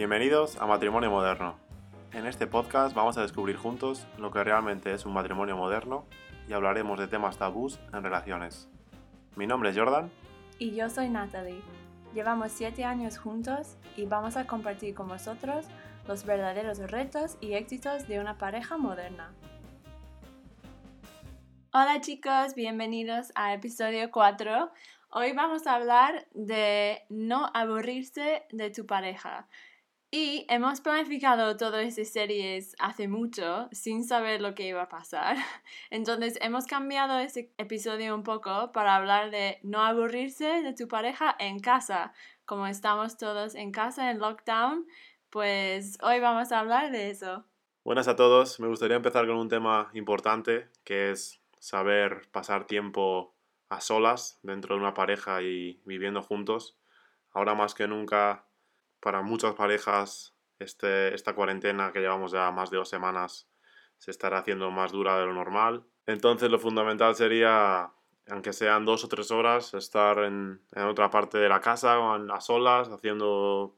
Bienvenidos a Matrimonio Moderno. En este podcast vamos a descubrir juntos lo que realmente es un matrimonio moderno y hablaremos de temas tabús en relaciones. Mi nombre es Jordan. Y yo soy Natalie. Llevamos siete años juntos y vamos a compartir con vosotros los verdaderos retos y éxitos de una pareja moderna. Hola chicos, bienvenidos a episodio 4. Hoy vamos a hablar de no aburrirse de tu pareja. Y hemos planificado todas esas series hace mucho sin saber lo que iba a pasar. Entonces hemos cambiado ese episodio un poco para hablar de no aburrirse de tu pareja en casa. Como estamos todos en casa en lockdown, pues hoy vamos a hablar de eso. Buenas a todos. Me gustaría empezar con un tema importante que es saber pasar tiempo a solas dentro de una pareja y viviendo juntos. Ahora más que nunca para muchas parejas este, esta cuarentena que llevamos ya más de dos semanas se estará haciendo más dura de lo normal. Entonces lo fundamental sería, aunque sean dos o tres horas, estar en, otra parte de la casa o a solas, haciendo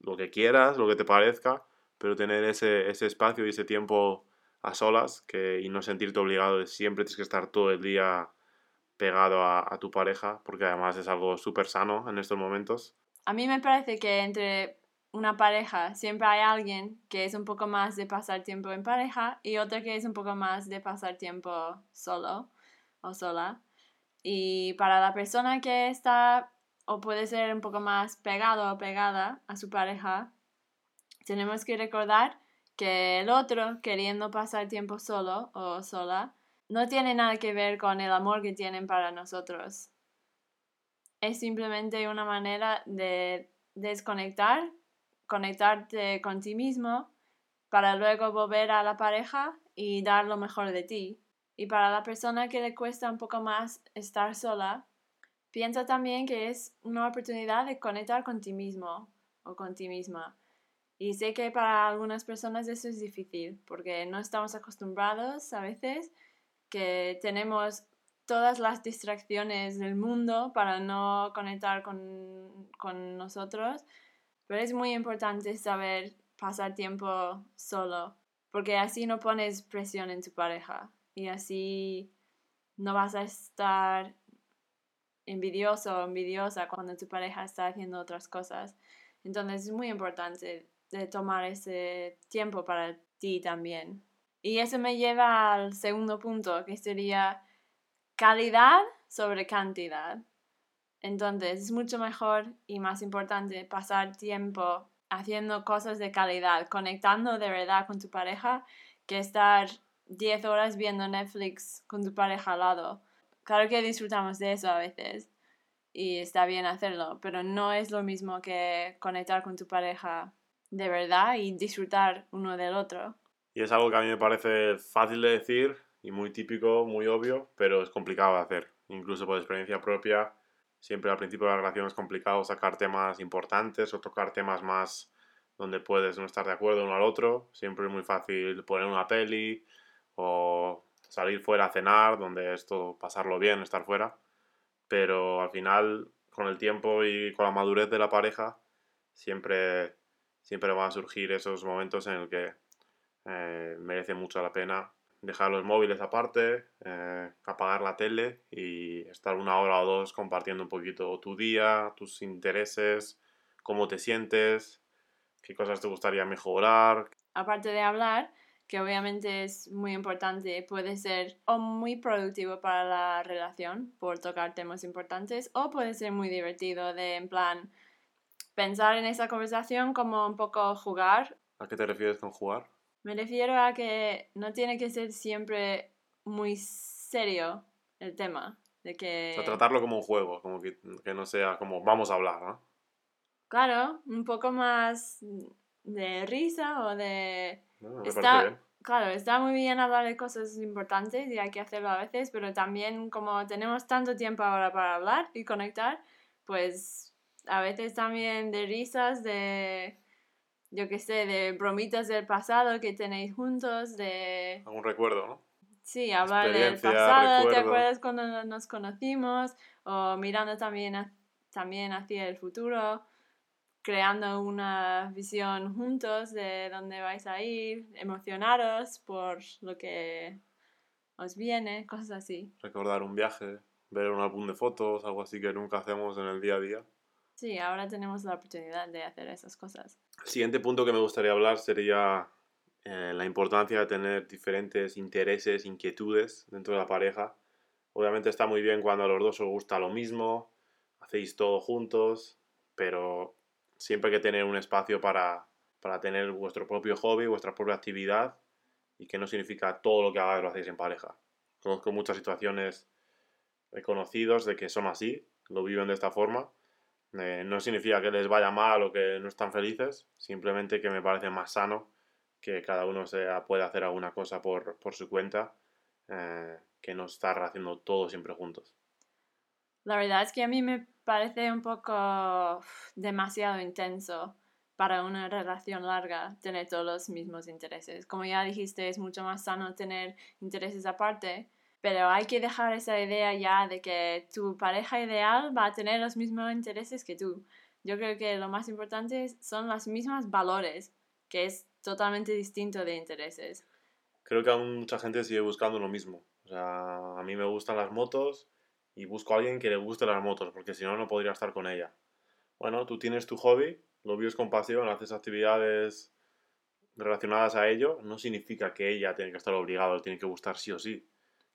lo que quieras, lo que te parezca, pero tener ese, espacio y ese tiempo a solas que, y no sentirte obligado de siempre tienes que estar todo el día pegado a, a tu pareja, porque además es algo súper sano en estos momentos. A mí me parece que entre una pareja siempre hay alguien que es un poco más de pasar tiempo en pareja y otra que es un poco más de pasar tiempo solo o sola. Y para la persona que está o puede ser un poco más pegado o pegada a su pareja, tenemos que recordar que el otro queriendo pasar tiempo solo o sola no tiene nada que ver con el amor que tienen para nosotros es simplemente una manera de desconectar, conectarte con ti mismo para luego volver a la pareja y dar lo mejor de ti. Y para la persona que le cuesta un poco más estar sola, piensa también que es una oportunidad de conectar con ti mismo o con ti misma. Y sé que para algunas personas eso es difícil porque no estamos acostumbrados a veces que tenemos todas las distracciones del mundo para no conectar con, con nosotros, pero es muy importante saber pasar tiempo solo, porque así no pones presión en tu pareja y así no vas a estar envidioso o envidiosa cuando tu pareja está haciendo otras cosas. Entonces es muy importante tomar ese tiempo para ti también. Y eso me lleva al segundo punto, que sería calidad sobre cantidad. Entonces es mucho mejor y más importante pasar tiempo haciendo cosas de calidad, conectando de verdad con tu pareja, que estar 10 horas viendo Netflix con tu pareja al lado. Claro que disfrutamos de eso a veces y está bien hacerlo, pero no es lo mismo que conectar con tu pareja de verdad y disfrutar uno del otro. Y es algo que a mí me parece fácil de decir, y muy típico, muy obvio, pero es complicado de hacer. Incluso por experiencia propia, siempre al principio de la relación es complicado sacar temas importantes o tocar temas más donde puedes no estar de acuerdo uno al otro. Siempre es muy fácil poner una peli o salir fuera a cenar, donde es todo pasarlo bien, estar fuera. Pero al final, con el tiempo y con la madurez de la pareja, siempre, siempre van a surgir esos momentos en los que eh, merece mucho la pena dejar los móviles aparte, eh, apagar la tele y estar una hora o dos compartiendo un poquito tu día, tus intereses, cómo te sientes, qué cosas te gustaría mejorar. Aparte de hablar, que obviamente es muy importante, puede ser o muy productivo para la relación por tocar temas importantes o puede ser muy divertido de en plan pensar en esa conversación como un poco jugar. ¿A qué te refieres con jugar? Me refiero a que no tiene que ser siempre muy serio el tema. De que... O sea, tratarlo como un juego, como que, no sea como vamos a hablar, ¿no? Claro, un poco más de risa o de... está, claro, está muy bien hablar de cosas importantes y hay que hacerlo a veces, pero también como tenemos tanto tiempo ahora para hablar y conectar, pues a veces también de risas, de yo qué sé, de bromitas del pasado que tenéis juntos, de... Algún recuerdo, ¿no? Sí, hablar del pasado, ¿te acuerdas cuando nos conocimos? O mirando también, también hacia el futuro. creando una visión juntos de dónde vais a ir, emocionaros por lo que os viene, cosas así. Recordar un viaje, ver un álbum de fotos, algo así que nunca hacemos en el día a día. Sí, ahora tenemos la oportunidad de hacer esas cosas. El siguiente punto que me gustaría hablar sería eh, la importancia de tener diferentes intereses, inquietudes dentro de la pareja. Obviamente está muy bien cuando a los dos os gusta lo mismo, hacéis todo juntos, pero siempre hay que tener un espacio para, para tener vuestro propio hobby, vuestra propia actividad y que no significa todo lo que hagáis lo hacéis en pareja. Conozco muchas situaciones de conocidos de que son así, lo viven de esta forma. Eh, no significa que les vaya mal o que no están felices, simplemente que me parece más sano que cada uno sea, pueda hacer alguna cosa por, por su cuenta, eh, que no estar haciendo todo siempre juntos. La verdad es que a mí me parece un poco demasiado intenso para una relación larga tener todos los mismos intereses. Como ya dijiste, es mucho más sano tener intereses aparte, pero hay que dejar esa idea ya de que tu pareja ideal va a tener los mismos intereses que tú. Yo creo que lo más importante son los mismos valores, que es totalmente distinto de intereses. Creo que aún mucha gente sigue buscando lo mismo. A mí me gustan las motos y busco a alguien que le guste las motos, porque si no, no podría estar con ella. Bueno, tú tienes tu hobby, lo vives con pasión, haces actividades relacionadas a ello, no significa que ella tenga que estar obligada, tiene que gustar sí o sí.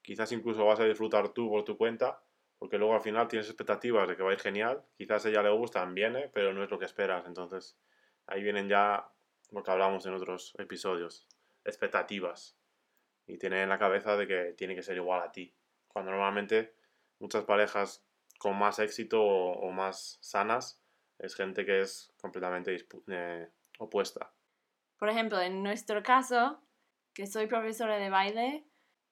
Quizás incluso vas a disfrutar tú por tu cuenta, porque luego al final tienes expectativas de que va a ir genial, quizás ella le gusta, viene, pero no es lo que esperas, entonces ahí vienen ya lo que hablamos en otros episodios, expectativas, y tener en la cabeza de que tiene que ser igual a ti, cuando normalmente muchas parejas con más éxito o, más sanas es gente que es completamente eh, opuesta. Por ejemplo, en nuestro caso, que soy profesora de baile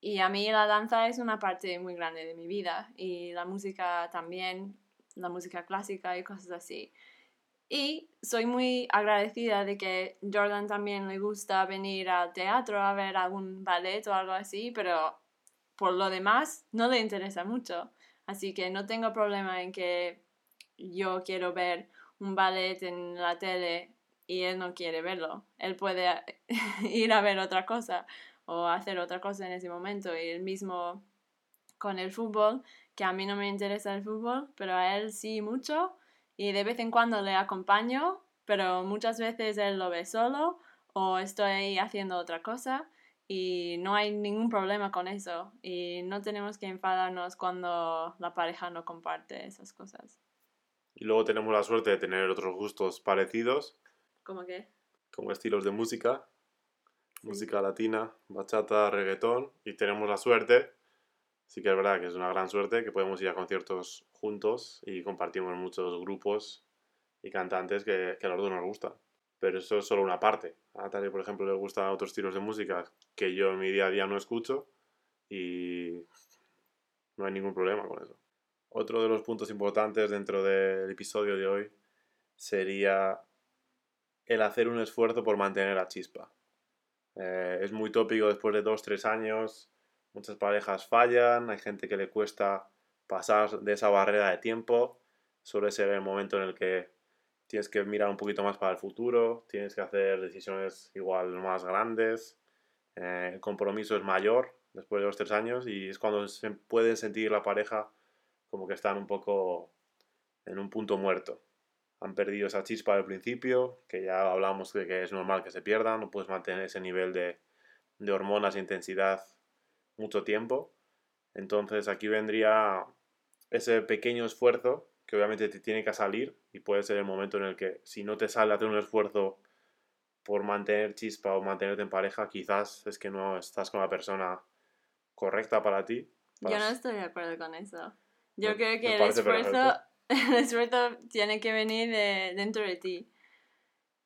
y a mí la danza es una parte muy grande de mi vida y la música también, la música clásica y cosas así. Y soy muy agradecida de que Jordan también le gusta venir al teatro a ver algún ballet o algo así, pero por lo demás no le interesa mucho. Así que no tengo problema en que yo quiero ver un ballet en la tele y él no quiere verlo. Él puede ir a ver otra cosa o hacer otra cosa en ese momento. Y el mismo con el fútbol, que a mí no me interesa el fútbol, pero a él sí mucho. Y de vez en cuando le acompaño, pero muchas veces él lo ve solo o estoy haciendo otra cosa y no hay ningún problema con eso y no tenemos que enfadarnos cuando la pareja no comparte esas cosas. Y luego tenemos la suerte de tener otros gustos parecidos. ¿Cómo qué? Como estilos de música, música latina, bachata, reggaetón y tenemos la suerte, sí que es verdad que es una gran suerte, que podemos ir a conciertos juntos y compartimos muchos grupos y cantantes que, que a los dos nos gustan pero eso es solo una parte. A Natalia, por ejemplo, le gustan otros estilos de música que yo en mi día a día no escucho y no hay ningún problema con eso. Otro de los puntos importantes dentro del episodio de hoy sería el hacer un esfuerzo por mantener la chispa. Eh, es muy tópico después de dos, tres años, muchas parejas fallan, hay gente que le cuesta pasar de esa barrera de tiempo, suele ser el momento en el que tienes que mirar un poquito más para el futuro, tienes que hacer decisiones igual más grandes, eh, el compromiso es mayor después de los tres años y es cuando se puede sentir la pareja como que están un poco en un punto muerto. Han perdido esa chispa del principio, que ya hablamos de que es normal que se pierda, no puedes mantener ese nivel de, de hormonas e intensidad mucho tiempo. Entonces aquí vendría ese pequeño esfuerzo que obviamente te tiene que salir y puede ser el momento en el que si no te sale hacer un esfuerzo por mantener chispa o mantenerte en pareja, quizás es que no estás con la persona correcta para ti. Yo no estoy de acuerdo con eso. Yo creo que el esfuerzo, el esfuerzo tiene que venir de dentro de ti.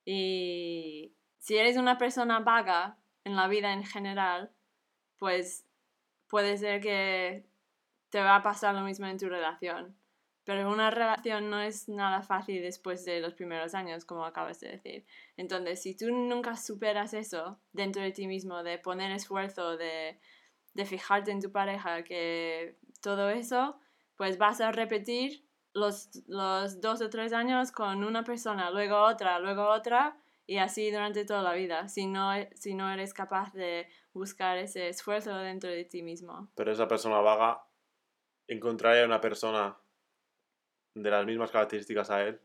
Y si eres una persona vaga en la vida en general, pues puede ser que te va a pasar lo mismo en tu relación. Pero una relación no es nada fácil después de los primeros años, como acabas de decir. Entonces, si tú nunca superas eso dentro de ti mismo, de poner esfuerzo, de, de fijarte en tu pareja, que todo eso, pues vas a repetir los, los dos o tres años con una persona, luego otra, luego otra, y así durante toda la vida, si no, si no eres capaz de buscar ese esfuerzo dentro de ti mismo. Pero esa persona vaga encontraría una persona de las mismas características a él.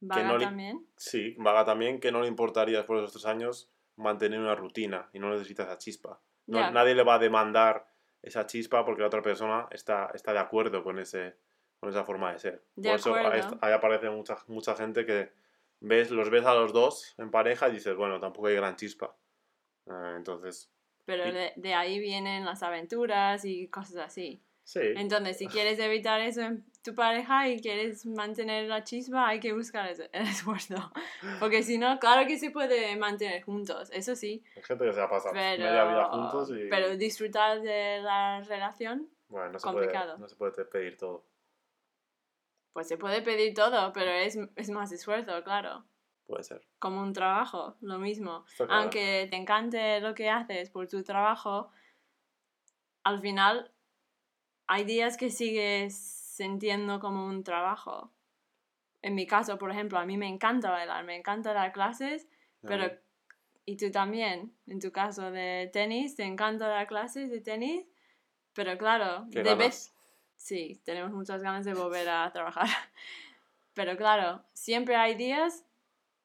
¿Vaga no le- también? Sí, vaga también, que no le importaría después de esos tres años mantener una rutina y no necesita esa chispa. No-. Nadie le va a demandar esa chispa porque la otra persona está, está de acuerdo con, ese, con esa forma de ser. De Por eso ahí, aparece mucha, mucha gente que ves, los ves a los dos en pareja y dices, bueno, tampoco hay gran chispa. Eh, entonces, Pero Y- de, de ahí vienen las aventuras y cosas así. sí. Entonces, si quieres evitar eso en tu pareja y quieres mantener la chispa, hay que buscar el esfuerzo. Porque si no, claro que se puede mantener juntos, eso sí. Hay gente que se va a pasar Pero, media vida juntos y pero disfrutar de la relación, bueno, no se, complicado. puede, no se puede pedir todo. Pues se puede pedir todo, pero es, es más esfuerzo, claro. Puede ser. Como un trabajo, lo mismo. Claro. Aunque te encante lo que haces por tu trabajo, al final hay días que sigues sintiendo como un trabajo. En mi caso, por ejemplo, a mí me encanta bailar, me encanta dar clases, pero... Y tú también, en tu caso de tenis, te encanta dar clases de tenis, pero claro, ¿Qué de vez... Sí, tenemos muchas ganas de volver a trabajar. Pero claro, siempre hay días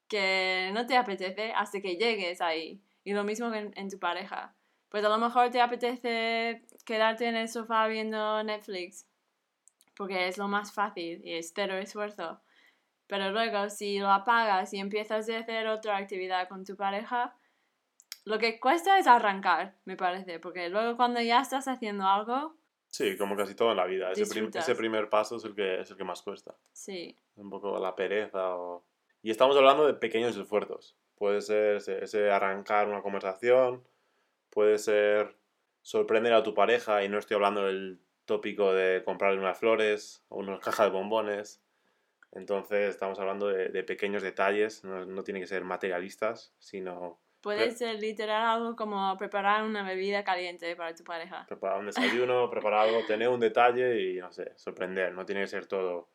que no te apetece hasta que llegues ahí. Y lo mismo que en, en tu pareja. Pues a lo mejor te apetece quedarte en el sofá viendo Netflix, porque es lo más fácil y es cero esfuerzo. Pero luego, si lo apagas y empiezas a hacer otra actividad con tu pareja, lo que cuesta es arrancar, me parece, porque luego cuando ya estás haciendo algo, Sí, como casi todo en la vida. Ese, prim- ese primer paso es el, que, es el que más cuesta. sí, Un poco la pereza o... Y estamos hablando de pequeños esfuerzos. Puede ser ese, ese arrancar una conversación, puede ser sorprender a tu pareja, y no estoy hablando del tópico de comprarle unas flores o una caja de bombones. Entonces estamos hablando de, de pequeños detalles, no, no tienen que ser materialistas, sino puede ser literal algo como preparar una bebida caliente para tu pareja. preparar un desayuno, preparar algo, tener un detalle y, no sé, sorprender. No tiene que ser todo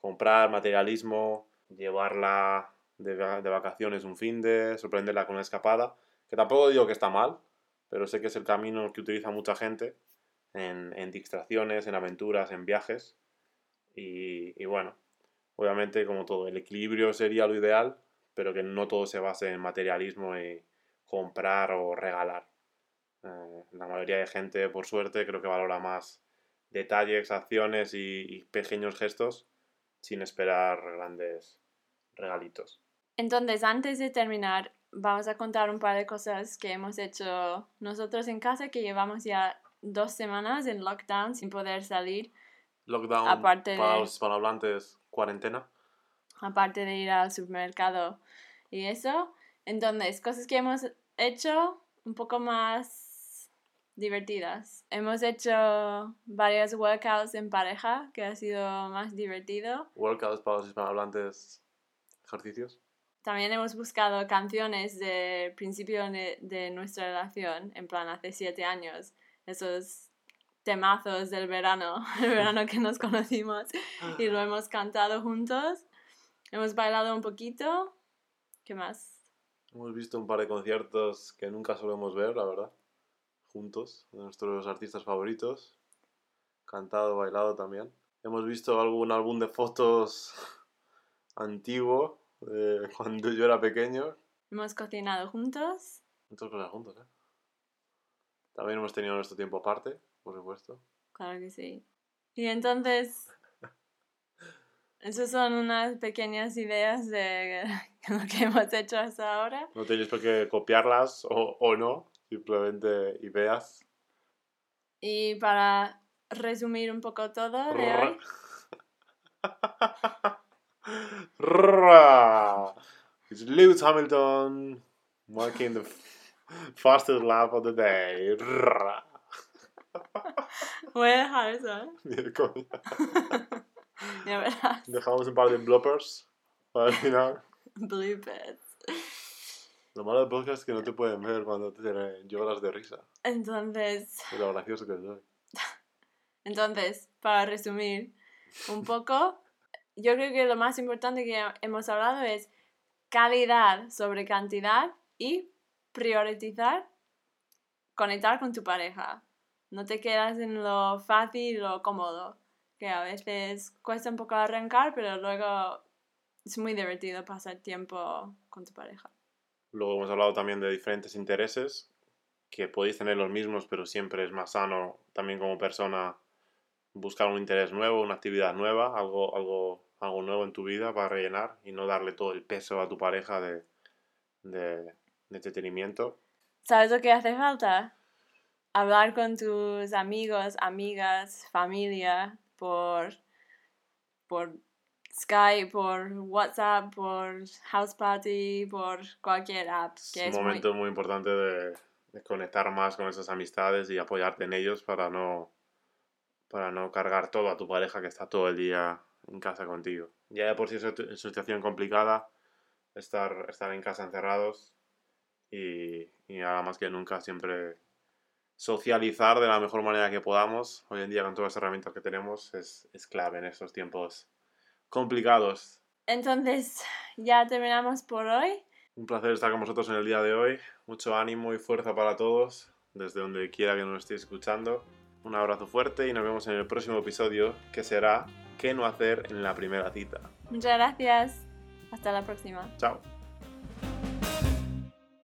comprar materialismo, llevarla de, de vacaciones un fin de, sorprenderla con una escapada, que tampoco digo que está mal, pero sé que es el camino que utiliza mucha gente en, en distracciones, en aventuras, en viajes. Y, y bueno, obviamente como todo, el equilibrio sería lo ideal, pero que no todo se base en materialismo y comprar o regalar. Eh, la mayoría de gente, por suerte, creo que valora más detalles, acciones y, y pequeños gestos sin esperar grandes regalitos. Entonces, antes de terminar, vamos a contar un par de cosas que hemos hecho nosotros en casa, que llevamos ya dos semanas en lockdown sin poder salir, Lockdown Aparte para de- los hispanohablantes, cuarentena. Aparte de ir al supermercado y eso. Entonces, cosas que hemos hecho un poco más divertidas. Hemos hecho varios workouts en pareja, que ha sido más divertido. Workouts para los hispanohablantes, ejercicios. También hemos buscado canciones del principio de, de nuestra relación, en plan hace siete años, esos temazos del verano, el verano que nos conocimos y lo hemos cantado juntos. Hemos bailado un poquito. ¿Qué más? Hemos visto un par de conciertos que nunca solemos ver, la verdad. Juntos, de nuestros artistas favoritos. Cantado, bailado también. Hemos visto algún álbum de fotos antiguo, de cuando yo era pequeño. Hemos cocinado juntos. Muchas cosas juntos, ¿eh? También hemos tenido nuestro tiempo aparte, por supuesto. Claro que sí. Y entonces, esas son unas pequeñas ideas de lo que hemos hecho hasta ahora. No tenéis por qué copiarlas o, o no, simplemente ideas. Y para resumir un poco todo de hoy. It's Lewis Hamilton making the fastest lap of the day. Voy a dejar eso, ¿eh? de. Dejamos un par de bloopers para el final. Bloopers. Lo malo del podcast es que no te pueden ver cuando te lloras de risa. Entonces, De lo gracioso que soy. entonces, para resumir, un poco. Yo creo que lo más importante que hemos hablado es calidad sobre cantidad y priorizar conectar con tu pareja. No te quedas en lo fácil lo cómodo, que a veces cuesta un poco arrancar, pero luego es muy divertido pasar tiempo con tu pareja. Luego hemos hablado también de diferentes intereses, que podéis tener los mismos, pero siempre es más sano también como persona buscar un interés nuevo, una actividad nueva, algo, algo, algo nuevo en tu vida para rellenar y no darle todo el peso a tu pareja de, de, entretenimiento. ¿Sabes lo que hace falta? Hablar con tus amigos, amigas, familia por, por Skype, por WhatsApp, por House Party, por cualquier app. Que es un momento muy, importante de, conectar más con esas amistades y apoyarte en ellos para no, para no cargar todo a tu pareja que está todo el día en casa contigo. Ya de por sí es una situación complicada estar, estar en casa encerrados y, y nada más que nunca siempre socializar de la mejor manera que podamos. Hoy en día con todas las herramientas que tenemos es, es clave en estos tiempos complicados. Entonces, ya terminamos por hoy. Un placer estar con vosotros en el día de hoy. Mucho ánimo y fuerza para todos, desde donde quiera que nos estéis escuchando. Un abrazo fuerte y nos vemos en el próximo episodio, que será ¿Qué no hacer en la primera cita? Muchas gracias. Hasta la próxima. Chao.